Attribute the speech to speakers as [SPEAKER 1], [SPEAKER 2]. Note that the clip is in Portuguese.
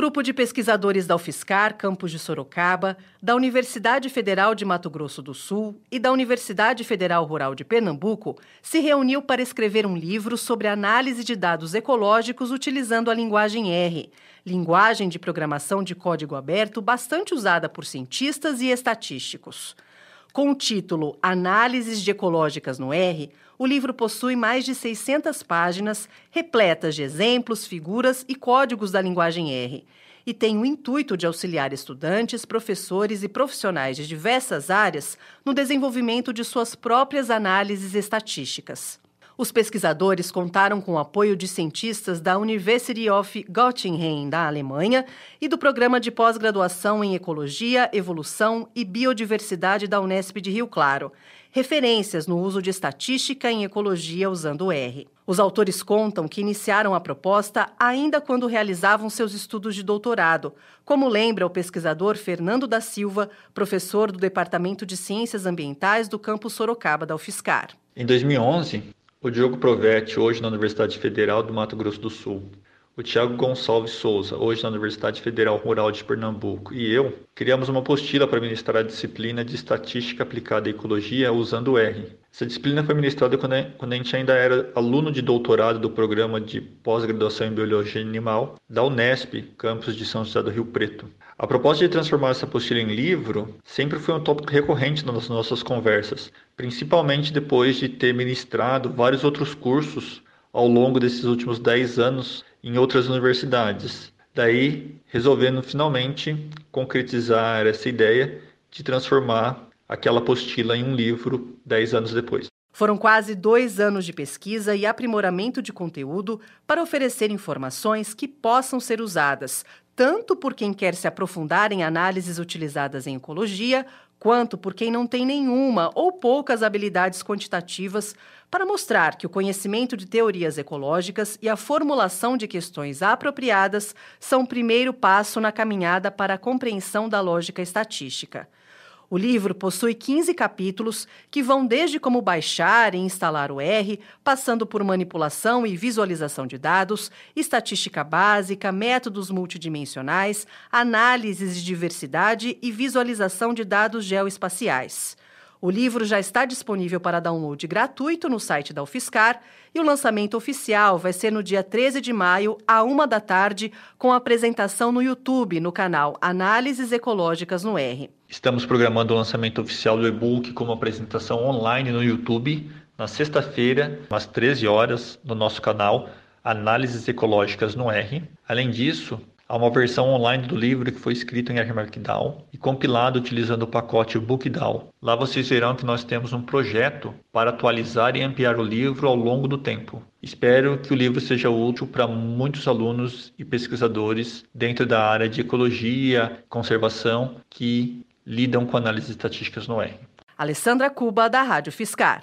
[SPEAKER 1] Grupo de pesquisadores da UFSCar, campus de Sorocaba, da Universidade Federal de Mato Grosso do Sul e da Universidade Federal Rural de Pernambuco se reuniu para escrever um livro sobre análise de dados ecológicos utilizando a linguagem R, linguagem de programação de código aberto bastante usada por cientistas e estatísticos. Com o título Análises de Ecológicas no R, o livro possui mais de 600 páginas, repletas de exemplos, figuras e códigos da linguagem R, e tem o intuito de auxiliar estudantes, professores e profissionais de diversas áreas no desenvolvimento de suas próprias análises estatísticas. Os pesquisadores contaram com o apoio de cientistas da University of Göttingen, da Alemanha, e do Programa de Pós-Graduação em Ecologia, Evolução e Biodiversidade da Unesp de Rio Claro, referências no uso de estatística em ecologia usando o R. Os autores contam que iniciaram a proposta ainda quando realizavam seus estudos de doutorado, como lembra o pesquisador Fernando da Silva, professor do Departamento de Ciências Ambientais do campus Sorocaba da UFSCar.
[SPEAKER 2] Em 2011, o Diogo Provetti, hoje na Universidade Federal do Mato Grosso do Sul, o Tiago Gonçalves Souza, hoje na Universidade Federal Rural de Pernambuco, e eu criamos uma apostila para ministrar a disciplina de Estatística Aplicada à Ecologia usando R. Essa disciplina foi ministrada quando a gente ainda era aluno de doutorado do programa de pós-graduação em Biologia Animal da Unesp, campus de São José do Rio Preto. A proposta de transformar essa apostila em livro sempre foi um tópico recorrente nas nossas conversas, principalmente depois de ter ministrado vários outros cursos ao longo desses últimos 10 anos em outras universidades. Daí, resolvendo finalmente concretizar essa ideia de transformar aquela apostila em um livro 10 anos depois.
[SPEAKER 1] Foram quase dois anos de pesquisa e aprimoramento de conteúdo para oferecer informações que possam ser usadas tanto por quem quer se aprofundar em análises utilizadas em ecologia, quanto por quem não tem nenhuma ou poucas habilidades quantitativas para mostrar que o conhecimento de teorias ecológicas e a formulação de questões apropriadas são o primeiro passo na caminhada para a compreensão da lógica estatística. O livro possui 15 capítulos que vão desde como baixar e instalar o R, passando por manipulação e visualização de dados, estatística básica, métodos multidimensionais, análises de diversidade e visualização de dados geoespaciais. O livro já está disponível para download gratuito no site da UFSCar e o lançamento oficial vai ser no dia 13 de maio, à uma da tarde, com apresentação no YouTube, no canal Análises Ecológicas no R.
[SPEAKER 2] Estamos programando o lançamento oficial do e-book como apresentação online no YouTube, na sexta-feira, às 13 horas, no nosso canal Análises Ecológicas no R. Além disso, Há uma versão online do livro que foi escrito em R Markdown e compilado utilizando o pacote BookDAO. Lá vocês verão que nós temos um projeto para atualizar e ampliar o livro ao longo do tempo. Espero que o livro seja útil para muitos alunos e pesquisadores dentro da área de ecologia, conservação, que lidam com análises estatísticas no R.
[SPEAKER 1] Alessandra Cuba, da Rádio Fiscar.